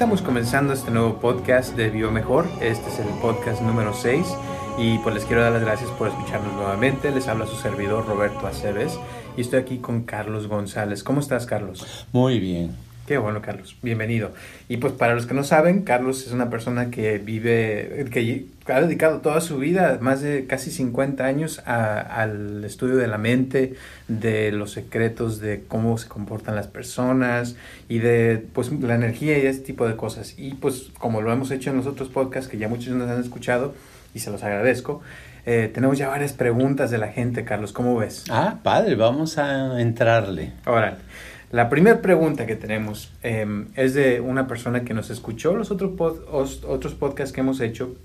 Estamos comenzando este nuevo podcast de Biomejor. Este es el podcast número 6 y pues les quiero dar las gracias por escucharnos nuevamente. Les habla su servidor Roberto Aceves y estoy aquí con Carlos González. ¿Cómo estás, Carlos? Muy bien. Qué bueno, Carlos. Bienvenido. Y pues para los que no saben, Carlos es una persona que vive, que ha dedicado toda su vida, más de casi 50 años, al estudio de la mente, de los secretos de cómo se comportan las personas y de pues la energía y ese tipo de cosas. Y pues como lo hemos hecho en los otros podcasts que ya muchos nos han escuchado y se los agradezco, eh, tenemos ya varias preguntas de la gente, Carlos. ¿Cómo ves? Ah, padre, vamos a entrarle. Ahora. La primera pregunta que tenemos em, es de una persona que nos escuchó los otros, otros podcasts que hemos hecho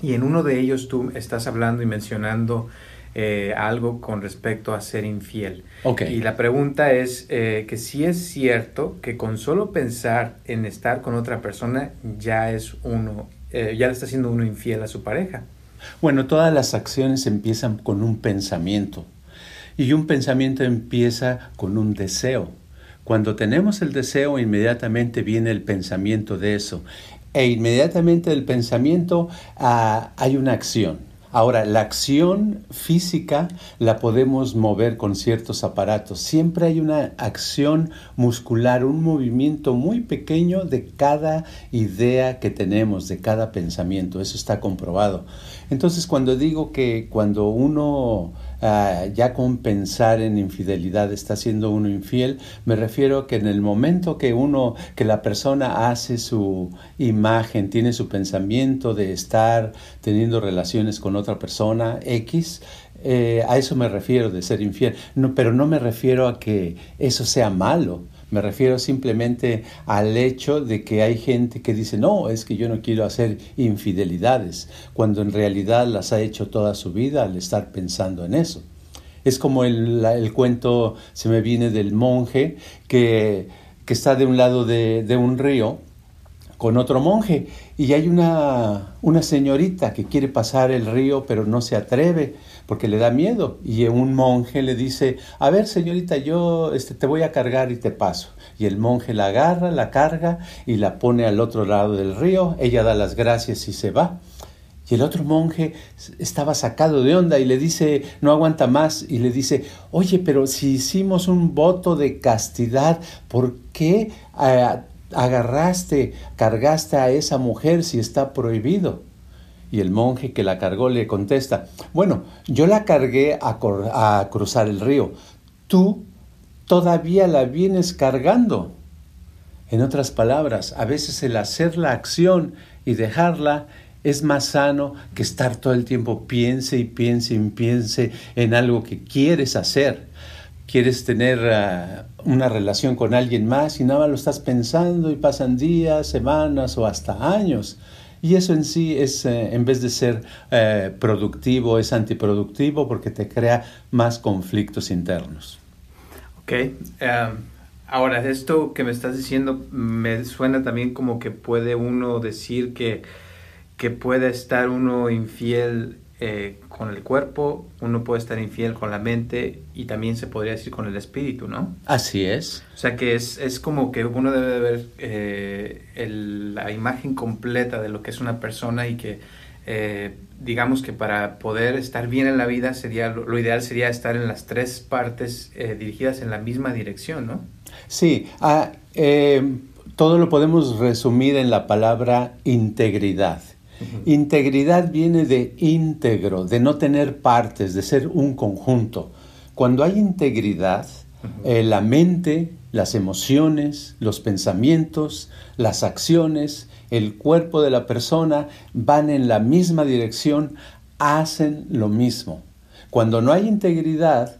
y en uno de ellos tú estás hablando y mencionando eh, algo con respecto a ser infiel. Okay. Y la pregunta es eh, que si es cierto que con solo pensar en estar con otra persona ya es uno, eh, ya le está haciendo uno infiel a su pareja. Bueno, todas las acciones empiezan con un pensamiento y un pensamiento empieza con un deseo. Cuando tenemos el deseo, inmediatamente viene el pensamiento de eso. E inmediatamente del pensamiento ah, hay una acción. Ahora, la acción física la podemos mover con ciertos aparatos. Siempre hay una acción muscular, un movimiento muy pequeño de cada idea que tenemos, de cada pensamiento. Eso está comprobado. Entonces, cuando digo que cuando uno Ah, ya con pensar en infidelidad está siendo uno infiel, me refiero que en el momento que uno, que la persona hace su imagen, tiene su pensamiento de estar teniendo relaciones con otra persona X, eh, a eso me refiero de ser infiel, no, pero no me refiero a que eso sea malo. Me refiero simplemente al hecho de que hay gente que dice, no, es que yo no quiero hacer infidelidades, cuando en realidad las ha hecho toda su vida al estar pensando en eso. Es como el, el cuento, se me viene del monje que, que está de un lado de, de un río con otro monje y hay una, una señorita que quiere pasar el río pero no se atreve porque le da miedo y un monje le dice, a ver señorita, yo este, te voy a cargar y te paso. Y el monje la agarra, la carga y la pone al otro lado del río, ella da las gracias y se va. Y el otro monje estaba sacado de onda y le dice, no aguanta más, y le dice, oye, pero si hicimos un voto de castidad, ¿por qué eh, agarraste, cargaste a esa mujer si está prohibido? Y el monje que la cargó le contesta, bueno, yo la cargué a, cruzar el río, tú todavía la vienes cargando. En otras palabras, a veces el hacer la acción y dejarla es más sano que estar todo el tiempo piense y piense y piense en algo que quieres hacer quieres tener ah, una relación con alguien más y nada más lo estás pensando y pasan días, semanas o hasta años. Y eso en sí es, eh, en vez de ser eh, productivo, es antiproductivo porque te crea más conflictos internos. Ok. Em, ahora, esto que me estás diciendo me suena también como que puede uno decir que, que puede estar uno infiel eh, con el cuerpo, uno puede estar infiel con la mente y también se podría decir con el espíritu, ¿no? Así es. O sea que es, es como que uno debe ver eh, la imagen completa de lo que es una persona y que eh, digamos que para poder estar bien en la vida sería lo, ideal sería estar en las tres partes dirigidas en la misma dirección, ¿no? Sí, ah, todo lo podemos resumir en la palabra integridad. Integridad viene de íntegro, de no tener partes, de ser un conjunto. Cuando hay integridad, eh, la mente, las emociones, los pensamientos, las acciones, el cuerpo de la persona van en la misma dirección, hacen lo mismo. Cuando no hay integridad,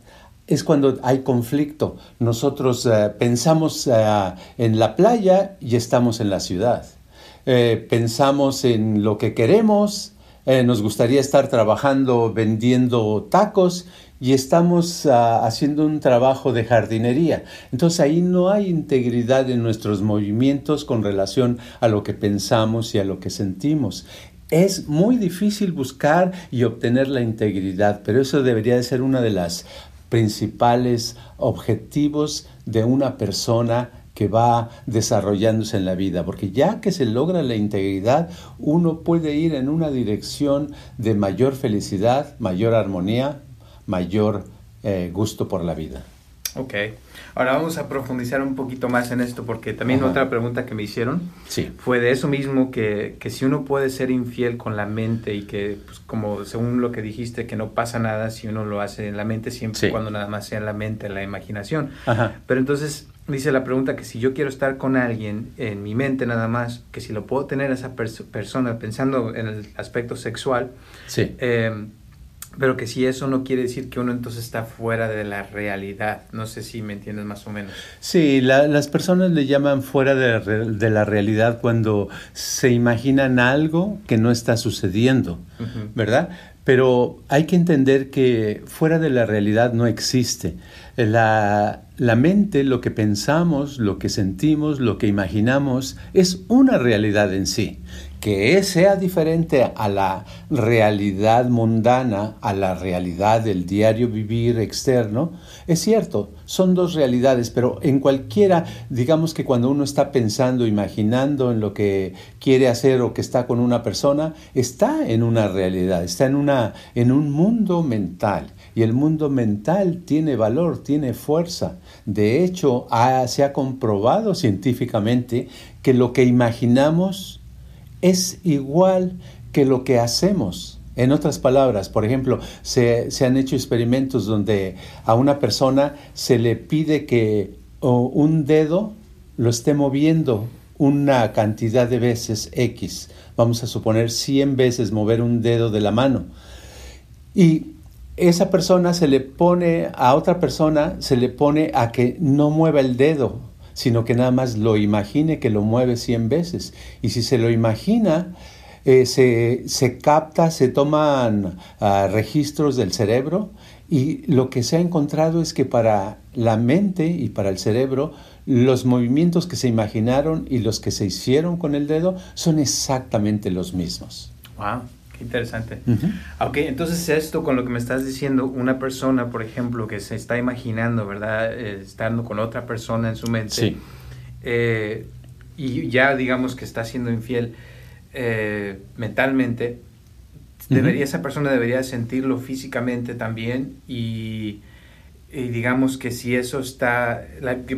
es cuando hay conflicto. Nosotros eh, pensamos eh, en la playa y estamos en la ciudad. Eh, pensamos en lo que queremos, nos gustaría estar trabajando vendiendo tacos y estamos ah, haciendo un trabajo de jardinería. Entonces ahí no hay integridad en nuestros movimientos con relación a lo que pensamos y a lo que sentimos. Es muy difícil buscar y obtener la integridad, pero eso debería de ser una de las principales objetivos de una persona que va desarrollándose en la vida, porque ya que se logra la integridad, uno puede ir en una dirección de mayor felicidad, mayor armonía, mayor eh, gusto por la vida. Ok. Ahora vamos a profundizar un poquito más en esto, porque también otra pregunta que me hicieron sí. fue de eso mismo, que, que, si uno puede ser infiel con la mente y que, pues, como según lo que dijiste, que no pasa nada si uno lo hace en la mente, siempre cuando nada más sea en la mente, en la imaginación. Pero entonces dice la pregunta que si yo quiero estar con alguien en mi mente nada más, que si lo puedo tener a esa persona pensando en el aspecto sexual, sí. Eh, pero que si eso no quiere decir que uno entonces está fuera de la realidad. No sé si me entiendes más o menos. Sí, las personas le llaman fuera de, la realidad cuando se imaginan algo que no está sucediendo, ¿verdad? Pero hay que entender que fuera de la realidad no existe. La, la mente, lo que pensamos, lo que sentimos, lo que imaginamos, es una realidad en sí que sea diferente a la realidad mundana, a la realidad del diario vivir externo, es cierto, son dos realidades, pero en cualquiera, digamos que cuando uno está pensando, imaginando en lo que quiere hacer o que está con una persona, está en una realidad, está en, una, en un mundo mental. Y el mundo mental tiene valor, tiene fuerza. De hecho, se ha comprobado científicamente que lo que imaginamos es igual que lo que hacemos. En otras palabras, por ejemplo, se, han hecho experimentos donde a una persona se le pide que un dedo lo esté moviendo una cantidad de veces X. Vamos a suponer 100 veces mover un dedo de la mano. Y esa persona se le pone, a otra persona se le pone a que no mueva el dedo sino que nada más lo imagine que lo mueve 100 veces. Y si se lo imagina, eh, se, capta, se toman ah, registros del cerebro y lo que se ha encontrado es que para la mente y para el cerebro, los movimientos que se imaginaron y los que se hicieron con el dedo son exactamente los mismos. Wow. Qué interesante. Ok, entonces esto con lo que me estás diciendo, una persona, por ejemplo, que se está imaginando, ¿verdad? Eh, estando con otra persona en su mente. Eh, y ya digamos que está siendo infiel eh, mentalmente, debería, esa persona debería sentirlo físicamente también y y digamos que si eso está,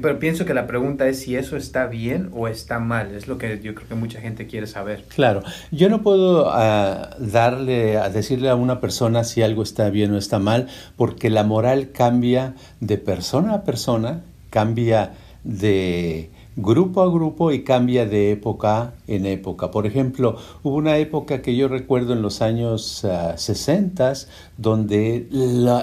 pero pienso que la pregunta es si eso está bien o está mal, es lo que yo creo que mucha gente quiere saber. Claro, yo no puedo ah, darle, a decirle a una persona si algo está bien o está mal, porque la moral cambia de persona a persona, cambia de grupo a grupo y cambia de época en época. Por ejemplo, hubo una época que yo recuerdo en los años 60 ah, donde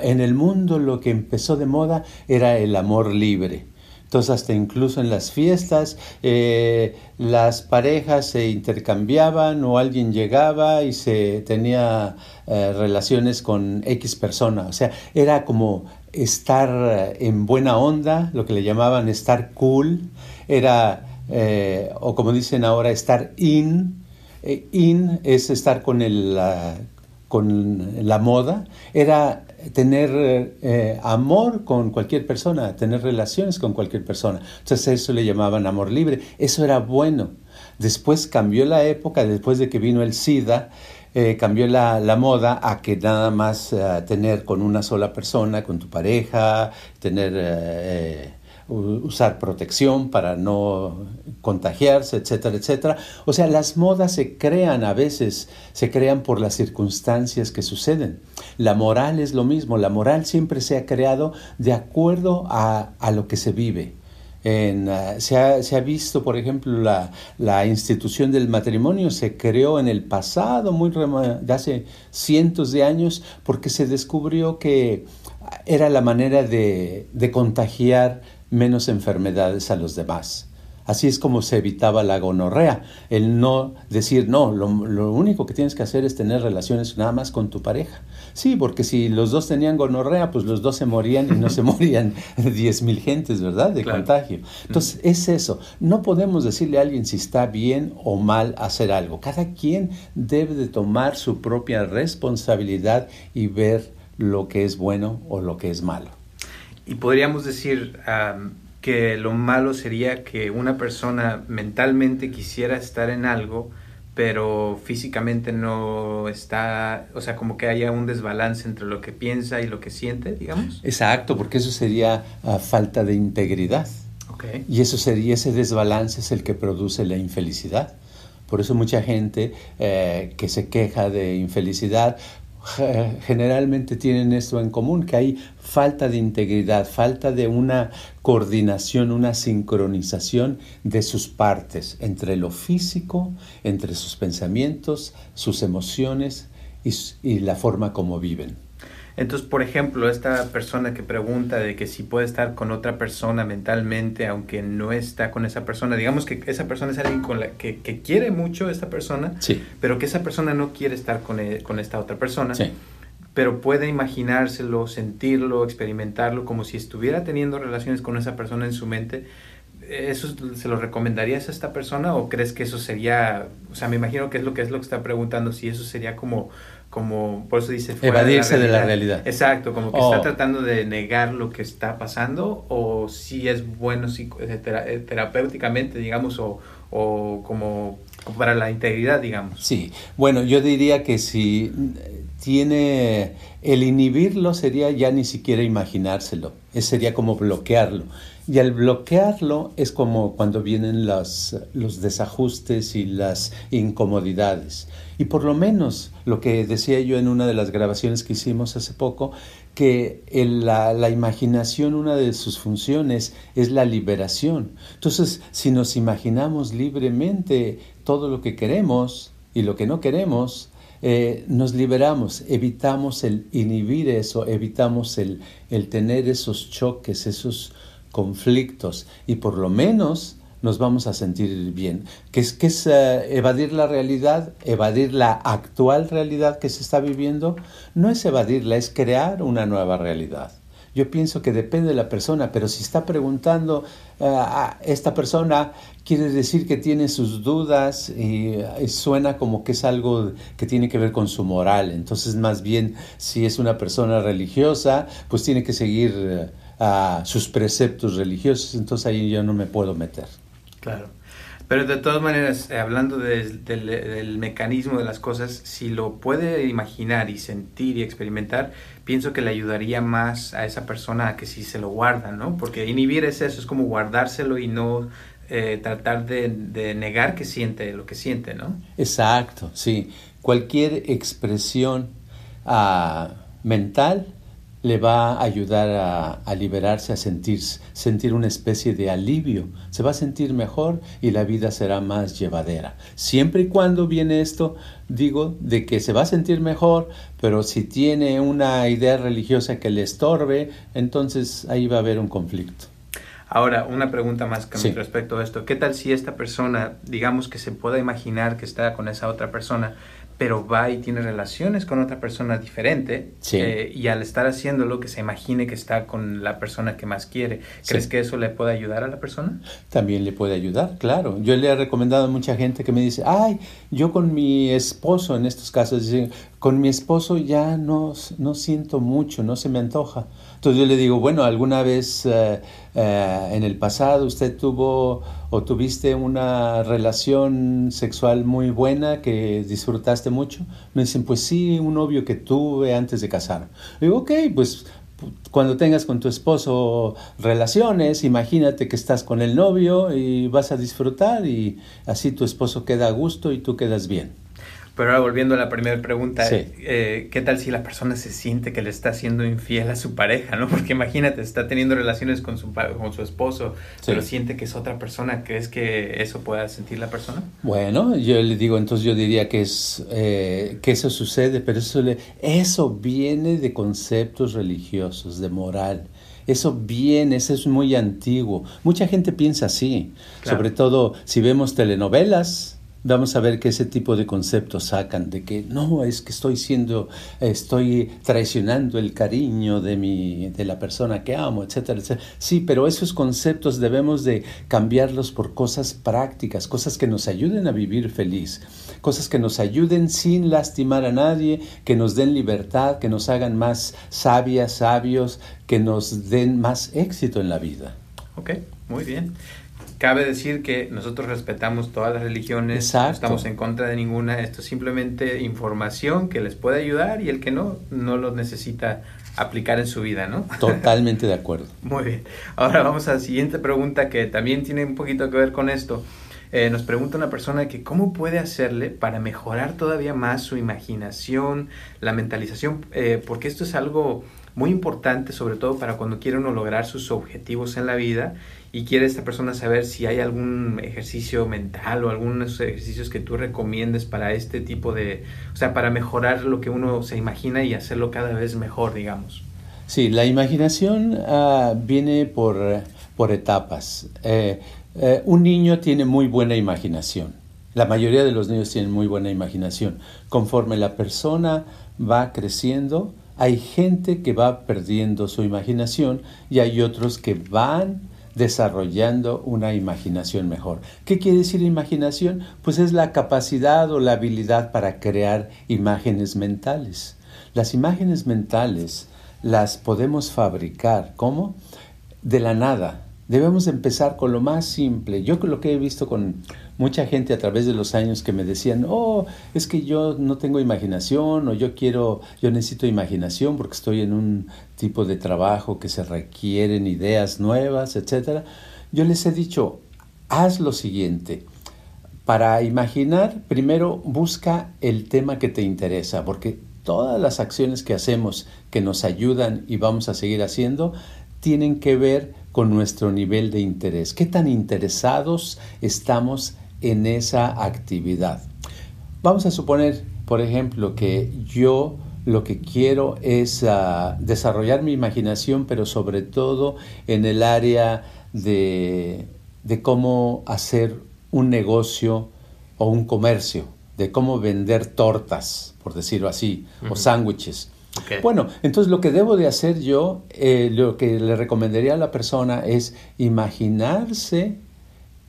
en el mundo lo que empezó de moda era el amor libre. Entonces hasta incluso en las fiestas eh, las parejas se intercambiaban o alguien llegaba y se tenía eh, relaciones con X persona. O sea, era como estar en buena onda, lo que le llamaban estar cool era, eh, o como dicen ahora, estar in. Eh, in es estar con, el, la, con la moda, era tener eh, amor con cualquier persona, tener relaciones con cualquier persona. Entonces eso le llamaban amor libre. Eso era bueno. Después cambió la época, después de que vino el SIDA, cambió la, la, moda a que nada más tener con una sola persona, con tu pareja, tener usar protección para no contagiarse, etcétera, etcétera. O sea, las modas se crean a veces, se crean por las circunstancias que suceden. La moral es lo mismo, la moral siempre se ha creado de acuerdo a, lo que se vive. Ah, se, ha, se, ha, visto, por ejemplo, la, la, institución del matrimonio se creó en el pasado, muy de hace cientos de años, porque se descubrió que era la manera de, de contagiar menos enfermedades a los demás. Así es como se evitaba la gonorrea, el no decir, no, lo, único que tienes que hacer es tener relaciones nada más con tu pareja. Sí, porque si los dos tenían gonorrea, pues los dos se morían y no se morían diez mil gentes, ¿verdad? De contagio. Entonces, es eso. No podemos decirle a alguien si está bien o mal hacer algo. Cada quien debe de tomar su propia responsabilidad y ver lo que es bueno o lo que es malo. Y podríamos decir que lo malo sería que una persona mentalmente quisiera estar en algo, pero físicamente no está, o sea, como que haya un desbalance entre lo que piensa y lo que siente, digamos. Exacto, porque eso sería ah, falta de integridad. Okay. Y eso sería, ese desbalance es el que produce la infelicidad. Por eso mucha gente eh, que se queja de infelicidad generalmente tienen esto en común, que hay falta de integridad, falta de una coordinación, una sincronización de sus partes entre lo físico, entre sus pensamientos, sus emociones y, la forma como viven. Entonces, por ejemplo, esta persona que pregunta de que si puede estar con otra persona mentalmente, aunque no está con esa persona, digamos que esa persona es alguien con la que, quiere mucho a esta persona, pero que esa persona no quiere estar con, e, con esta otra persona, pero puede imaginárselo, sentirlo, experimentarlo, como si estuviera teniendo relaciones con esa persona en su mente. ¿Eso se lo recomendarías a esta persona o crees que eso sería, o sea, me imagino que es lo que es lo que está preguntando, si eso sería como como, por eso dice... Evadirse de la, realidad. Exacto, como que está oh. tratando de negar lo que está pasando o si es bueno eh, eh, terapéuticamente, digamos, o, o como, para la integridad, digamos. Sí, bueno, yo diría que si tiene, el inhibirlo sería ya ni siquiera imaginárselo, sería como bloquearlo. Y al bloquearlo es como cuando vienen los, los desajustes y las incomodidades. Y por lo menos lo que decía yo en una de las grabaciones que hicimos hace poco, que la, la, imaginación, una de sus funciones es la liberación. Entonces, si nos imaginamos libremente todo lo que queremos y lo que no queremos, eh, nos liberamos, evitamos el inhibir eso, evitamos el, el tener esos choques, esos conflictos y por lo menos nos vamos a sentir bien. ¿Qué es, qué es eh, evadir la realidad? Evadir la actual realidad que se está viviendo. No es evadirla, es crear una nueva realidad. Yo pienso que depende de la persona, pero si está preguntando eh, a esta persona, quiere decir que tiene sus dudas y, suena como que es algo que tiene que ver con su moral. Entonces, más bien, si es una persona religiosa, pues tiene que seguir eh, a sus preceptos religiosos. Entonces ahí yo no me puedo meter. Claro. Pero de todas maneras, eh, hablando del mecanismo de las cosas, si lo puede imaginar y sentir y experimentar, pienso que le ayudaría más a esa persona a que si se lo guarda, ¿no? Porque inhibir es eso, es como guardárselo y no eh, tratar de, negar que siente lo que siente, ¿no? Exacto, sí. Cualquier expresión uh, mental le va a ayudar a, liberarse, a sentir, sentir una especie de alivio. Se va a sentir mejor y la vida será más llevadera. Siempre y cuando viene esto, digo, de que se va a sentir mejor, pero si tiene una idea religiosa que le estorbe, entonces ahí va a haber un conflicto. Ahora, una pregunta más con respecto a esto. ¿Qué tal si esta persona, digamos que se pueda imaginar que está con esa otra persona, pero va y tiene relaciones con otra persona diferente eh, y al estar haciéndolo que se imagine que está con la persona que más quiere. ¿Crees que eso le puede ayudar a la persona? También le puede ayudar, claro. Yo le he recomendado a mucha gente que me dice, ay, yo con mi esposo, en estos casos, con mi esposo ya no, no siento mucho, no se me antoja. Entonces yo le digo, bueno, ¿alguna vez eh, eh, en el pasado usted tuvo o tuviste una relación sexual muy buena que disfrutaste mucho? Me dicen, pues sí, un novio que tuve antes de casar. digo, ok, pues cuando tengas con tu esposo relaciones, imagínate que estás con el novio y vas a disfrutar y así tu esposo queda a gusto y tú quedas bien. Pero ahora volviendo a la primera pregunta, eh, ¿qué tal si la persona se siente que le está siendo infiel a su pareja, no? Porque imagínate, está teniendo relaciones con su, con su esposo, pero siente que es otra persona, ¿crees que eso pueda sentir la persona? Bueno, yo le digo, entonces yo diría que es eh, que eso sucede, pero eso, le, eso viene de conceptos religiosos, de moral. Eso viene, eso es muy antiguo. Mucha gente piensa así, sobre todo si vemos telenovelas, vamos a ver que ese tipo de conceptos sacan de que no es que estoy siendo estoy traicionando el cariño de mi de la persona que amo etcétera etcétera. Sí pero esos conceptos debemos de cambiarlos por cosas prácticas cosas que nos ayuden a vivir feliz cosas que nos ayuden sin lastimar a nadie que nos den libertad que nos hagan más sabias sabios que nos den más éxito en la vida. Ok, muy bien Cabe decir que nosotros respetamos todas las religiones, no estamos en contra de ninguna, esto es simplemente información que les puede ayudar y el que no, no lo necesita aplicar en su vida, ¿no? Totalmente de acuerdo. Muy bien. Ahora vamos a la siguiente pregunta que también tiene un poquito que ver con esto. Eh, nos pregunta una persona que cómo puede hacerle para mejorar todavía más su imaginación, la mentalización, eh, porque esto es algo muy importante, sobre todo para cuando quiere uno lograr sus objetivos en la vida y quiere esta persona saber si hay algún ejercicio mental o algunos ejercicios que tú recomiendes para este tipo de, o sea, para mejorar lo que uno se imagina y hacerlo cada vez mejor, digamos. Sí, la imaginación uh, viene por, por etapas. Eh, eh, un niño tiene muy buena imaginación. La mayoría de los niños tienen muy buena imaginación. Conforme la persona va creciendo, hay gente que va perdiendo su imaginación y hay otros que van desarrollando una imaginación mejor. ¿Qué quiere decir imaginación? Pues es la capacidad o la habilidad para crear imágenes mentales. Las imágenes mentales las podemos fabricar, ¿cómo? De la nada. Debemos empezar con lo más simple. Yo lo que he visto con mucha gente a través de los años que me decían, oh, es que yo no tengo imaginación o yo quiero, yo necesito imaginación porque estoy en un tipo de trabajo que se requieren ideas nuevas, etc. Yo les he dicho, haz lo siguiente. Para imaginar, primero busca el tema que te interesa, porque todas las acciones que hacemos que nos ayudan y vamos a seguir haciendo tienen que ver con nuestro nivel de interés. ¿Qué tan interesados estamos en esa actividad. Vamos a suponer, por ejemplo, que yo lo que quiero es ah, desarrollar mi imaginación, pero sobre todo en el área de, cómo hacer un negocio o un comercio, de cómo vender tortas, por decirlo así, o sándwiches. Bueno, entonces lo que debo de hacer yo, eh, lo que le recomendaría a la persona es imaginarse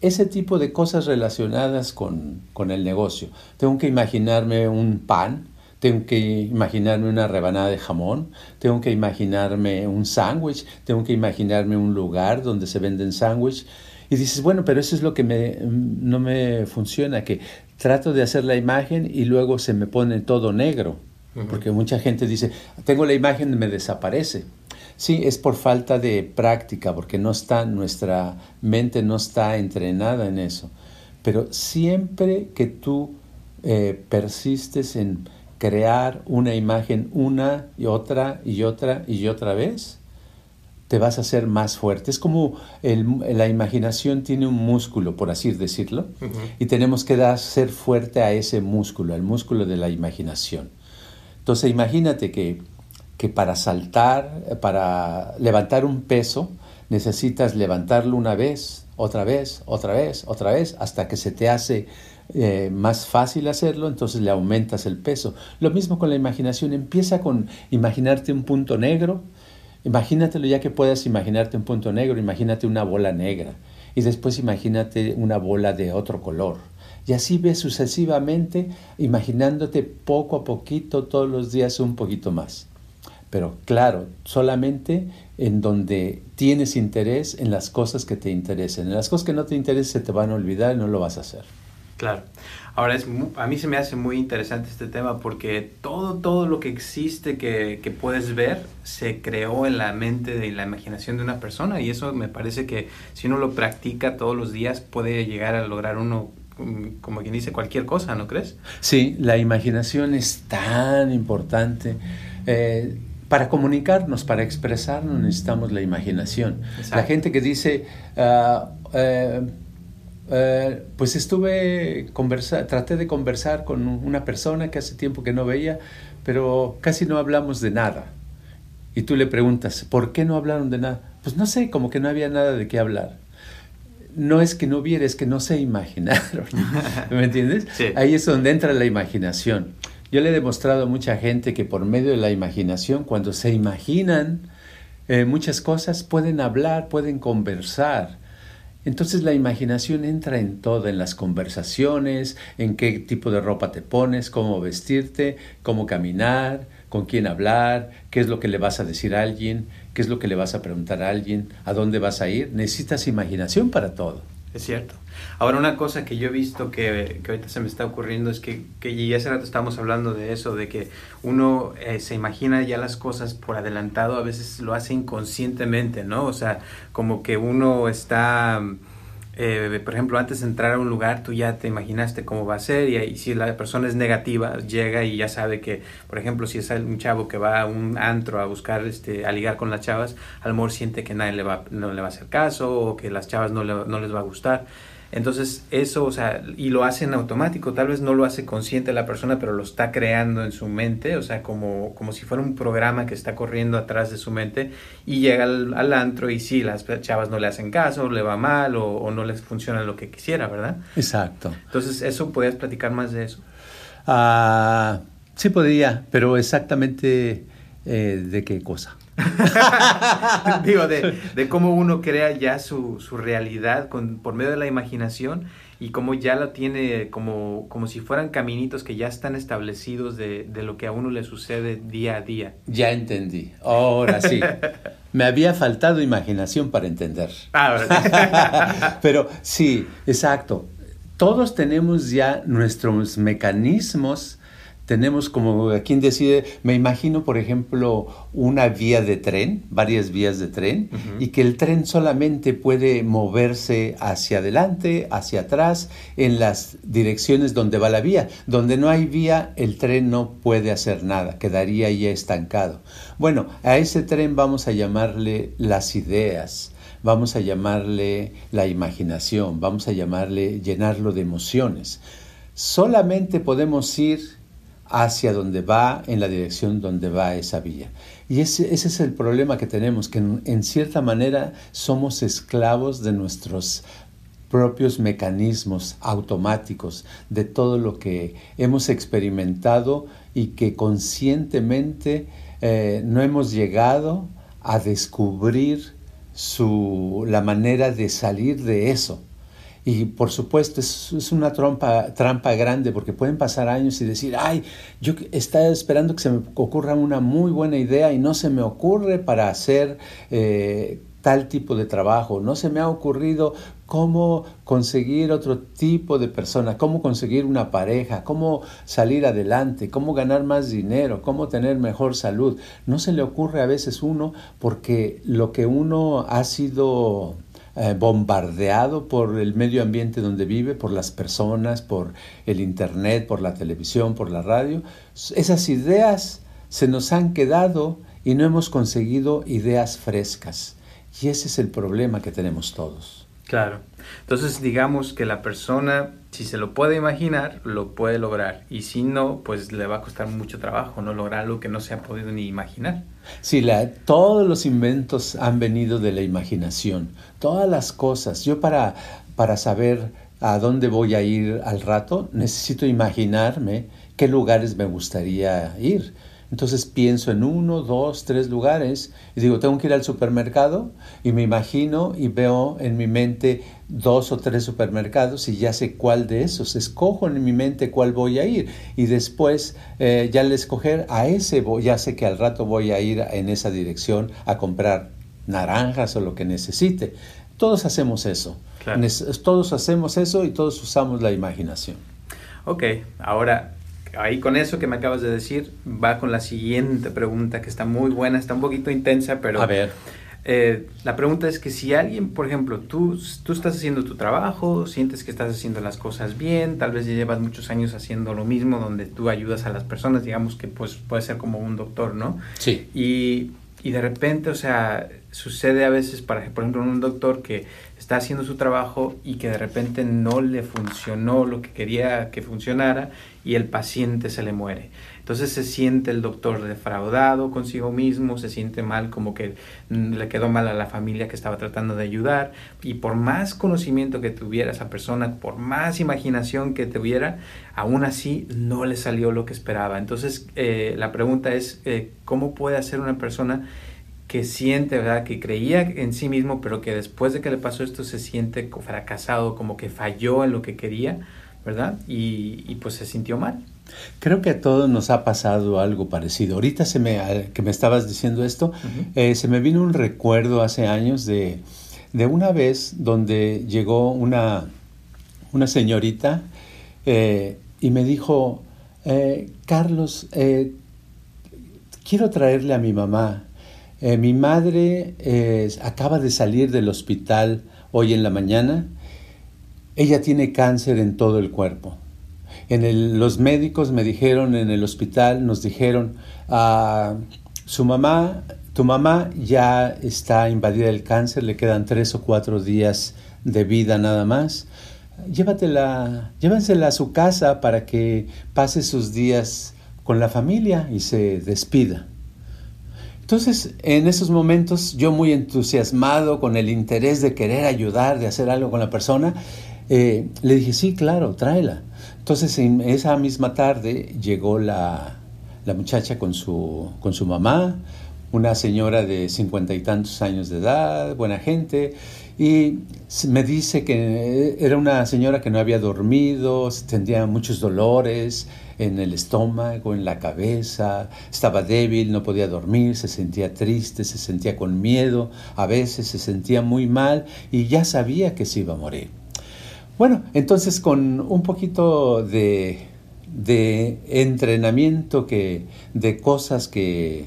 ese tipo de cosas relacionadas con, el negocio. Tengo que imaginarme un pan, tengo que imaginarme una rebanada de jamón, tengo que imaginarme un sándwich, tengo que imaginarme un lugar donde se venden sándwich. Y dices, bueno, pero eso es lo que me, no me funciona, que trato de hacer la imagen y luego se me pone todo negro. Porque mucha gente dice, tengo la imagen y me desaparece. Sí, es por falta de práctica, porque no está, nuestra mente no está entrenada en eso. Pero siempre que tú eh, persistes en crear una imagen una y otra y otra y otra vez, te vas a hacer más fuerte. Es como la imaginación tiene un músculo, por así decirlo, y tenemos que dar, ser fuerte a ese músculo, al músculo de la imaginación. Entonces imagínate que que para saltar, para levantar un peso, necesitas levantarlo una vez, otra vez, otra vez, otra vez, hasta que se te hace eh, más fácil hacerlo, entonces le aumentas el peso. Lo mismo con la imaginación, empieza con imaginarte un punto negro, imagínatelo ya que puedas imaginarte un punto negro, imagínate una bola negra y después imagínate una bola de otro color. Y así ves sucesivamente, imaginándote poco a poquito, todos los días un poquito más. Pero claro, solamente en donde tienes interés en las cosas que te interesen. En las cosas que no te interesen se te van a olvidar y no lo vas a hacer. Claro. Ahora, es, a mí se me hace muy interesante este tema porque todo, todo lo que existe que, que puedes ver se creó en la mente y la imaginación de una persona y eso me parece que si uno lo practica todos los días puede llegar a lograr uno como quien dice, cualquier cosa, ¿no crees? Sí, la imaginación es tan importante. Eh, para comunicarnos, para expresarnos, necesitamos la imaginación. La gente que dice, ah, eh, eh, pues estuve, conversa traté de conversar con una persona que hace tiempo que no veía, pero casi no hablamos de nada. Y tú le preguntas, ¿por qué no hablaron de nada? Pues no sé, como que no había nada de qué hablar. No es que no hubiera, es que no se imaginaron. ¿Me entiendes? Ahí es donde entra la imaginación. Yo le he demostrado a mucha gente que por medio de la imaginación, cuando se imaginan eh, muchas cosas, pueden hablar, pueden conversar. Entonces la imaginación entra en todo, en las conversaciones, en qué tipo de ropa te pones, cómo vestirte, cómo caminar, con quién hablar, qué es lo que le vas a decir a alguien, qué es lo que le vas a preguntar a alguien, a dónde vas a ir. Necesitas imaginación para todo. Es cierto. Ahora, una cosa que yo he visto que, que ahorita se me está ocurriendo es que, que y hace rato estábamos hablando de eso, de que uno eh, se imagina ya las cosas por adelantado, a veces lo hace inconscientemente, ¿no? O sea, como que uno está eh, por ejemplo, antes de entrar a un lugar, tú ya te imaginaste cómo va a ser y, si la persona es negativa, llega y ya sabe que, por ejemplo, si es un chavo que va a un antro a buscar, este, a ligar con las chavas, a lo siente que nadie le va, no le va a hacer caso o que las chavas no, no les va a gustar. Entonces eso, o sea, y lo hace en automático, tal vez no lo hace consciente la persona, pero lo está creando en su mente, o sea, como, como si fuera un programa que está corriendo atrás de su mente y llega al, antro y sí, las chavas no le hacen caso, le va mal o, no les funciona lo que quisiera, ¿verdad? Exacto. Entonces, ¿eso podías platicar más de eso? Ah, sí podría, pero exactamente eh, de qué cosa. Digo, de, cómo uno crea ya su, su realidad con, por medio de la imaginación y cómo ya lo tiene como, como si fueran caminitos que ya están establecidos de, de lo que a uno le sucede día a día. Ya entendí. Ahora sí. Me había faltado imaginación para entender. Ah, Pero sí, exacto. Todos tenemos ya nuestros mecanismos tenemos como quien decide, me imagino por ejemplo una vía de tren, varias vías de tren, y que el tren solamente puede moverse hacia adelante, hacia atrás, en las direcciones donde va la vía. Donde no hay vía, el tren no puede hacer nada, quedaría ya estancado. Bueno, a ese tren vamos a llamarle las ideas vamos a llamarle la imaginación, vamos a llamarle llenarlo de emociones. Solamente podemos ir hacia donde va, en la dirección donde va esa vía. Y ese, ese es el problema que tenemos, que en, cierta manera somos esclavos de nuestros propios mecanismos automáticos, de todo lo que hemos experimentado y que conscientemente eh, no hemos llegado a descubrir su, la manera de salir de eso. Y por supuesto es, una trampa, trampa grande porque pueden pasar años y decir, ay, yo estaba esperando que se me ocurra una muy buena idea y no se me ocurre para hacer eh, tal tipo de trabajo, no se me ha ocurrido cómo conseguir otro tipo de persona, cómo conseguir una pareja, cómo salir adelante, cómo ganar más dinero, cómo tener mejor salud. No se le ocurre a veces uno porque lo que uno ha sido eh, bombardeado por el medio ambiente donde vive, por las personas, por el Internet, por la televisión, por la radio. Esas ideas se nos han quedado y no hemos conseguido ideas frescas. Y ese es el problema que tenemos todos. Claro. Entonces digamos que la persona, si se lo puede imaginar, lo puede lograr. Y si no, pues le va a costar mucho trabajo no lograr algo que no se ha podido ni imaginar. Sí, todos los inventos han venido de la imaginación. Todas las cosas. Yo para, para saber a dónde voy a ir al rato, necesito imaginarme qué lugares me gustaría ir. Entonces pienso en uno, dos, tres lugares y digo, tengo que ir al supermercado y me imagino y veo en mi mente dos o tres supermercados y ya sé cuál de esos. Escojo en mi mente cuál voy a ir y después eh, ya al escoger a ese voy, ya sé que al rato voy a ir en esa dirección a comprar naranjas o lo que necesite. Todos hacemos eso. Todos hacemos eso y todos usamos la imaginación. Ok, ahora ahí con eso que me acabas de decir, va con la siguiente pregunta que está muy buena, está un poquito intensa, pero... A ver. eh, la pregunta es que si alguien, por ejemplo, tú, tú estás haciendo tu trabajo, sientes que estás haciendo las cosas bien, tal vez ya llevas muchos años haciendo lo mismo, donde tú ayudas a las personas, digamos que pues puede ser como un doctor, ¿no? Sí. Y, y de repente, o sea, sucede a veces, para, por ejemplo, un doctor que está haciendo su trabajo y que de repente no le funcionó lo que quería que funcionara y el paciente se le muere. Entonces se siente el doctor defraudado consigo mismo, se siente mal como que le quedó mal a la familia que estaba tratando de ayudar y por más conocimiento que tuviera esa persona, por más imaginación que tuviera, aún así no le salió lo que esperaba. Entonces eh, la pregunta es, eh, ¿cómo puede hacer una persona que siente, ¿verdad? Que creía en sí mismo, pero que después de que le pasó esto se siente fracasado, como que falló en lo que quería, ¿verdad? Y, y pues se sintió mal. Creo que a todos nos ha pasado algo parecido. Ahorita se me, que me estabas diciendo esto, eh, se me vino un recuerdo hace años de, de una vez donde llegó una, una señorita eh, y me dijo, eh, Carlos, quiero traerle a mi mamá. Mi madre acaba de salir del hospital hoy en la mañana. Ella tiene cáncer en todo el cuerpo en los médicos me dijeron en el hospital, nos dijeron, ah, su mamá, tu mamá ya está invadida del cáncer, le quedan tres o cuatro días de vida nada más. Llévatela, llévansela a su casa para que pase sus días con la familia y se despida. Entonces, en esos momentos, yo muy entusiasmado con el interés de querer ayudar, de hacer algo con la persona, eh, le dije, sí, claro, tráela. Entonces, en esa misma tarde llegó la, muchacha con su, con su mamá, una señora de cincuenta y tantos años de edad, buena gente, y me dice que era una señora que no había dormido, tenía muchos dolores en el estómago, en la cabeza, estaba débil, no podía dormir, se sentía triste, se sentía con miedo, a veces se sentía muy mal y ya sabía que se iba a morir. Bueno, entonces con un poquito de, entrenamiento que, de cosas que,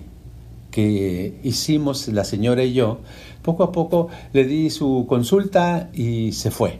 que hicimos la señora y yo, poco a poco le di su consulta y se fue.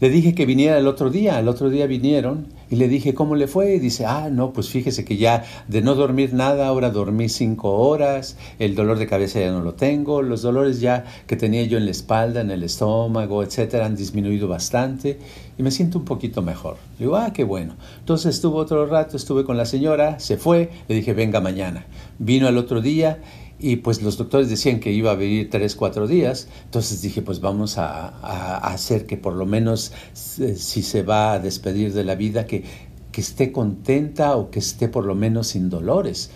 Le dije que viniera el otro día, el otro día vinieron y le dije, ¿cómo le fue? Y dice, ah, no, pues fíjese que ya de no dormir nada, ahora dormí cinco horas, el dolor de cabeza ya no lo tengo, los dolores ya que tenía yo en la espalda, en el estómago, etcétera, han disminuido bastante y me siento un poquito mejor. Digo, ah, qué bueno. Entonces estuvo otro rato, estuve con la señora, se fue, le dije, venga mañana. Vino al otro día y pues los doctores decían que iba a vivir tres, cuatro días. Entonces dije, pues vamos a, hacer que por lo menos eh, si se va a despedir de la vida, que, que esté contenta o que esté por lo menos sin dolores.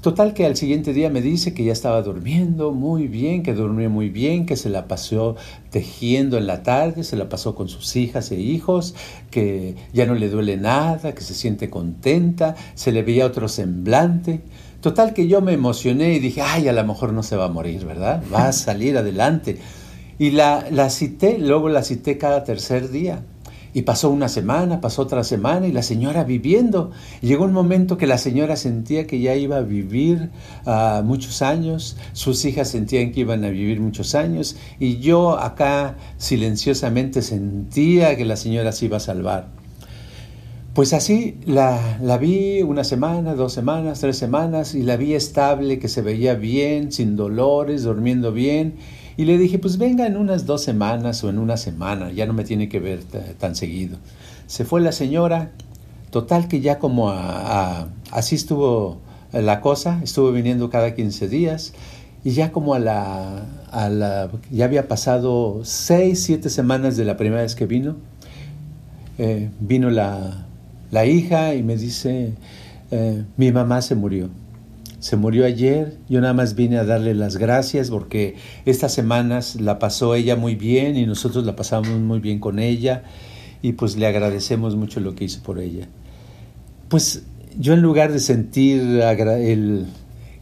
Total que al siguiente día me dice que ya estaba durmiendo muy bien, que durmió muy bien, que se la pasó tejiendo en la tarde, se la pasó con sus hijas e hijos, que ya no le duele nada, que se siente contenta, se le veía otro semblante. Total que yo me emocioné y dije, ay, a lo mejor no se va a morir, ¿verdad? Va a salir adelante. Y la, la cité, luego la cité cada tercer día. Y pasó una semana, pasó otra semana y la señora viviendo. llegó un momento que la señora sentía que ya iba a vivir uh, muchos años, sus hijas sentían que iban a vivir muchos años y yo acá silenciosamente sentía que la señora se iba a salvar. Pues así la, la, vi una semana, dos semanas, tres semanas y la vi estable, que se veía bien, sin dolores, durmiendo bien. Y le dije, pues venga en unas dos semanas o en una semana, ya no me tiene que ver tan seguido. Se fue la señora, total que ya como así estuvo la cosa, estuvo viniendo cada 15 días y ya como a la, ya había pasado seis, siete semanas de la primera vez que vino, eh, vino la, la hija y me dice, eh, mi mamá se murió. Se murió ayer, yo nada más vine a darle las gracias porque estas semanas la pasó ella muy bien y nosotros la pasamos muy bien con ella y pues le agradecemos mucho lo que hizo por ella. Pues yo en lugar de sentir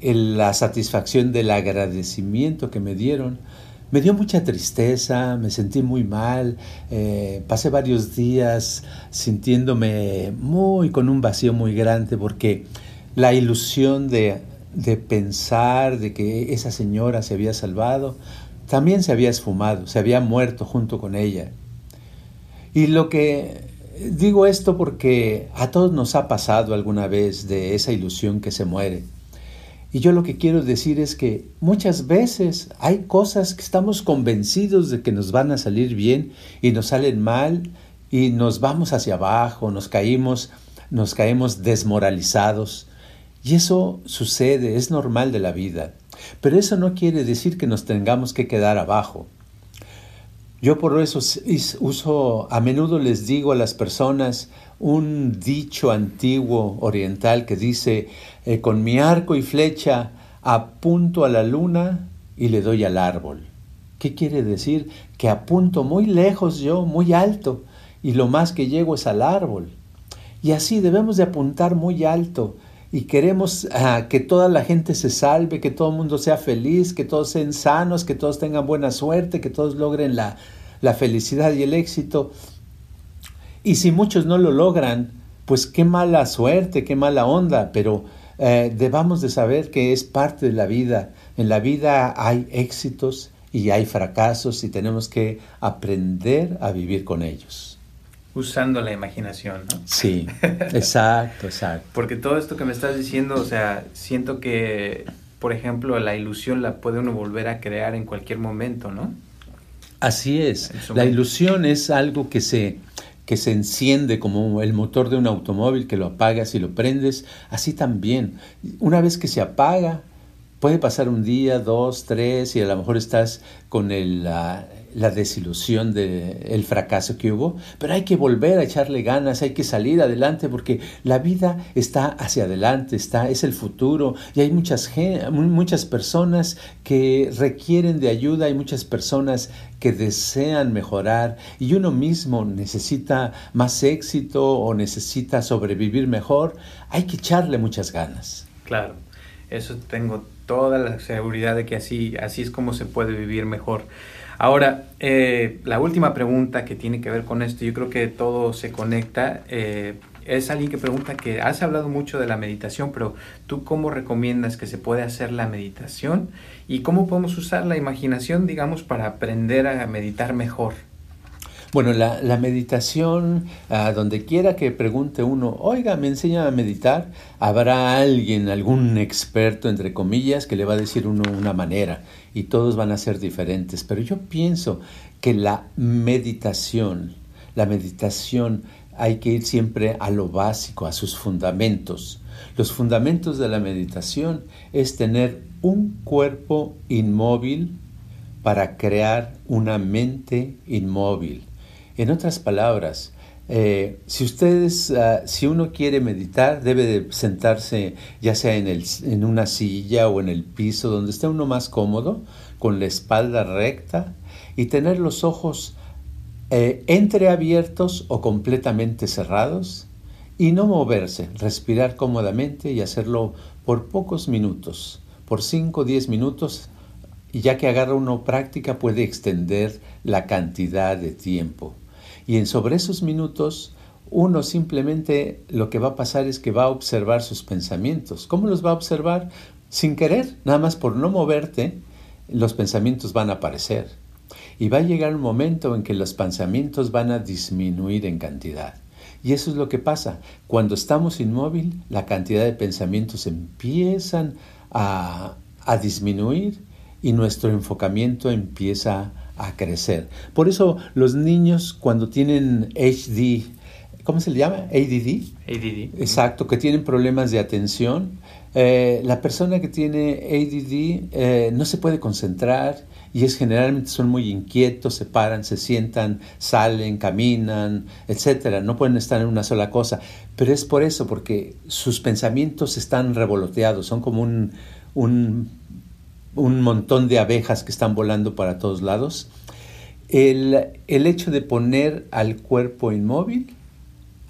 la satisfacción del agradecimiento que me dieron, me dio mucha tristeza, me sentí muy mal, eh, pasé varios días sintiéndome muy con un vacío muy grande porque la ilusión de, de pensar de que esa señora se había salvado, también se había esfumado, se había muerto junto con ella. Y lo que digo esto porque a todos nos ha pasado alguna vez de esa ilusión que se muere. Y yo lo que quiero decir es que muchas veces hay cosas que estamos convencidos de que nos van a salir bien y nos salen mal y nos vamos hacia abajo, nos caímos, nos caemos desmoralizados. Y eso sucede, es normal de la vida. Pero eso no quiere decir que nos tengamos que quedar abajo. Yo por eso uso, a menudo les digo a las personas un dicho antiguo oriental que dice, eh, con mi arco y flecha apunto a la luna y le doy al árbol. ¿Qué quiere decir? Que apunto muy lejos yo, muy alto, y lo más que llego es al árbol. Y así debemos de apuntar muy alto y queremos ah, que toda la gente se salve, que todo el mundo sea feliz, que todos sean sanos, que todos tengan buena suerte, que todos logren la, la felicidad y el éxito. Y si muchos no lo logran, pues qué mala suerte, qué mala onda, pero eh, debamos de saber que es parte de la vida. En la vida hay éxitos y hay fracasos y tenemos que aprender a vivir con ellos usando la imaginación, ¿no? Sí, exacto, exacto. Porque todo esto que me estás diciendo, o sea, siento que, por ejemplo, la ilusión la puede uno volver a crear en cualquier momento, ¿no? Así es. La ilusión es algo que se, que se enciende como el motor de un automóvil, que lo apagas y lo prendes. Así también. Una vez que se apaga, puede pasar un día, dos, tres, y a lo mejor estás con el, la desilusión del fracaso que hubo, pero hay que volver a echarle ganas, hay que salir adelante porque la vida está hacia adelante, está, es el futuro y hay muchas, muchas personas que requieren de ayuda, hay muchas personas que desean mejorar y uno mismo necesita más éxito o necesita sobrevivir mejor, hay que echarle muchas ganas. Claro, eso tengo toda la seguridad de que así, así es como se puede vivir mejor. Ahora, eh, la última pregunta que tiene que ver con esto, yo creo que todo se conecta. Eh, es alguien que pregunta que has hablado mucho de la meditación, pero tú cómo recomiendas que se puede hacer la meditación y cómo podemos usar la imaginación, digamos, para aprender a meditar mejor. Bueno, la, meditación, a donde quiera que pregunte uno, oiga, me enseña a meditar, habrá alguien, algún experto, entre comillas, que le va a decir uno una manera y todos van a ser diferentes. Pero yo pienso que la meditación, la meditación hay que ir siempre a lo básico, a sus fundamentos. Los fundamentos de la meditación es tener un cuerpo inmóvil para crear una mente inmóvil. En otras palabras, eh, si ustedes, ah, si uno quiere meditar, debe de sentarse ya sea en, el, en una silla o en el piso, donde esté uno más cómodo, con la espalda recta y tener los ojos eh, entreabiertos o completamente cerrados y no moverse, respirar cómodamente y hacerlo por pocos minutos, por 5 o 10 minutos, y ya que agarra uno práctica puede extender la cantidad de tiempo. Y en sobre esos minutos, uno simplemente lo que va a pasar es que va a observar sus pensamientos. ¿Cómo los va a observar? Sin querer, nada más por no moverte, los pensamientos van a aparecer. Y va a llegar un momento en que los pensamientos van a disminuir en cantidad. Y eso es lo que pasa. Cuando estamos inmóvil, la cantidad de pensamientos empiezan a, a disminuir y nuestro enfocamiento empieza a a crecer. Por eso los niños cuando tienen HD, ¿cómo se le llama? ADD. ADD. Exacto, que tienen problemas de atención. Eh, la persona que tiene ADD eh, no se puede concentrar y es generalmente son muy inquietos, se paran, se sientan, salen, caminan, etcétera. No pueden estar en una sola cosa. Pero es por eso, porque sus pensamientos están revoloteados, son como un, un un montón de abejas que están volando para todos lados. El, hecho de poner al cuerpo inmóvil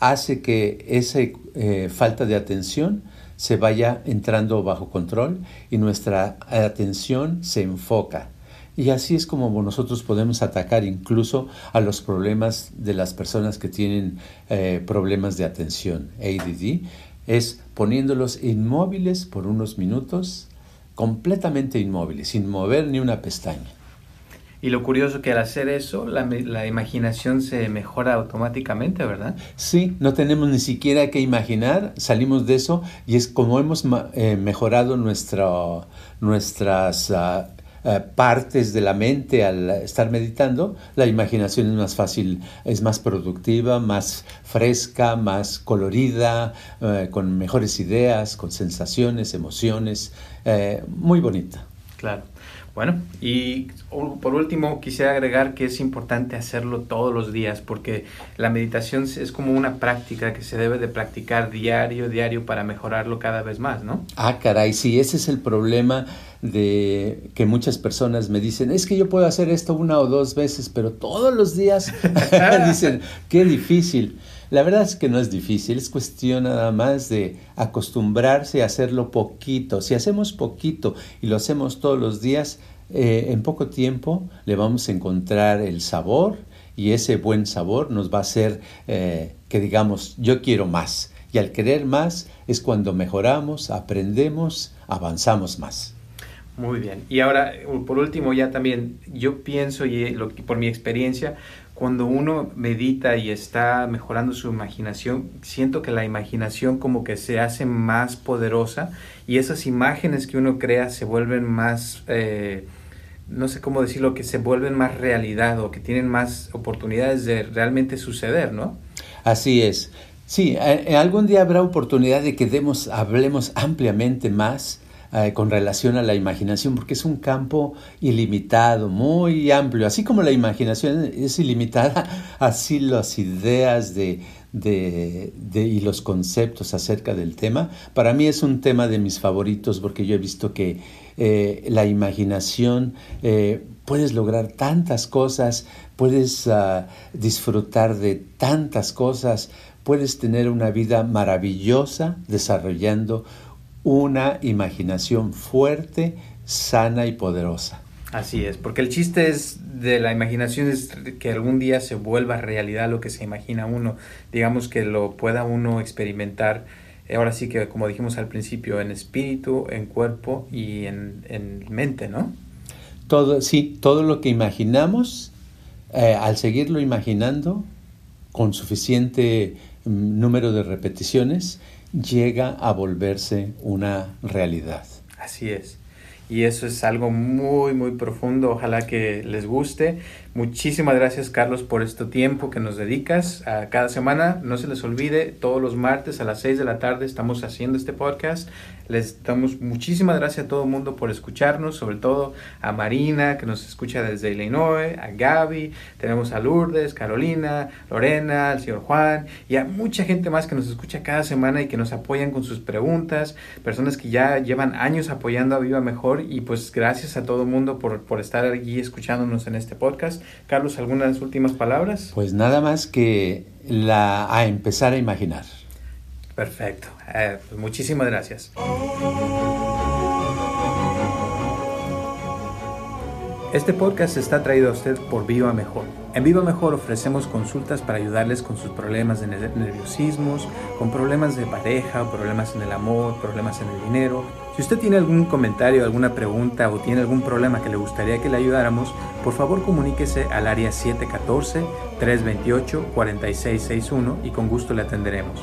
hace que esa eh, falta de atención se vaya entrando bajo control y nuestra atención se enfoca. Y así es como nosotros podemos atacar incluso a los problemas de las personas que tienen eh, problemas de atención, ADD, es poniéndolos inmóviles por unos minutos, completamente inmóviles, sin mover ni una pestaña. Y lo curioso que al hacer eso, la, la, imaginación se mejora automáticamente, ¿verdad? Sí, no tenemos ni siquiera que imaginar, salimos de eso y es como hemos eh, mejorado nuestra, nuestras uh, uh, partes de la mente al estar meditando, la imaginación es más fácil, es más productiva, más fresca, más colorida, uh, con mejores ideas, con sensaciones, emociones, muy bonita. Claro. Bueno, y por último quisiera agregar que es importante hacerlo todos los días porque la meditación es como una práctica que se debe de practicar diario, diario para mejorarlo cada vez más, ¿no? Ah, caray, sí, ese es el problema de que muchas personas me dicen, es que yo puedo hacer esto una o dos veces, pero todos los días dicen, qué difícil. La verdad es que no es difícil, es cuestión nada más de acostumbrarse a hacerlo poquito. Si hacemos poquito y lo hacemos todos los días, eh, en poco tiempo le vamos a encontrar el sabor y ese buen sabor nos va a hacer eh, que digamos, yo quiero más. Y al querer más es cuando mejoramos, aprendemos, avanzamos más. Muy bien. Y ahora, por último, ya también, yo pienso, y lo, por mi experiencia, cuando uno medita y está mejorando su imaginación, siento que la imaginación como que se hace más poderosa y esas imágenes que uno crea se vuelven más, eh, no sé cómo decirlo, que se vuelven más realidad o que tienen más oportunidades de realmente suceder, ¿no? Así es. Sí, eh, algún día habrá oportunidad de que demos, hablemos ampliamente más eh, con relación a la imaginación, porque es un campo ilimitado, muy amplio. Así como la imaginación es ilimitada, así las ideas de, y los conceptos acerca del tema. Para mí es un tema de mis favoritos porque yo he visto que eh, la imaginación eh, puedes lograr tantas cosas, puedes uh, disfrutar de tantas cosas, puedes tener una vida maravillosa desarrollando una imaginación fuerte, sana y poderosa. Así es, porque el chiste es de la imaginación es que algún día se vuelva realidad lo que se imagina uno, digamos que lo pueda uno experimentar, ahora sí que como dijimos al principio, en espíritu, en cuerpo y en, mente, ¿no? Todo, sí, todo lo que imaginamos, eh, al seguirlo imaginando con suficiente mm, número de repeticiones, llega a volverse una realidad. Así es. Y eso es algo muy, muy profundo. Ojalá que les guste. Muchísimas gracias, Carlos, por este tiempo que nos dedicas a cada semana. No se les olvide, todos los martes a las 6 de la tarde estamos haciendo este podcast. Les damos muchísimas gracias a todo el mundo por escucharnos, sobre todo a Marina, que nos escucha desde Illinois, a Gaby, tenemos a Lourdes, Carolina, Lorena, al señor Juan y a mucha gente más que nos escucha cada semana y que nos apoyan con sus preguntas, personas que ya llevan años apoyando a Viva Mejor y pues gracias a todo el mundo por, por estar allí escuchándonos en este podcast. Carlos, ¿algunas últimas palabras? Pues nada más que la, a empezar a imaginar. Perfecto. Eh, pues muchísimas gracias. Este podcast está traído a usted por Viva Mejor. En Viva Mejor ofrecemos consultas para ayudarles con sus problemas de nerviosismos, con problemas de pareja, problemas en el amor, problemas en el dinero. Si usted tiene algún comentario, alguna pregunta o tiene algún problema que le gustaría que le ayudáramos, por favor comuníquese al área 714-328-4661 y con gusto le atenderemos.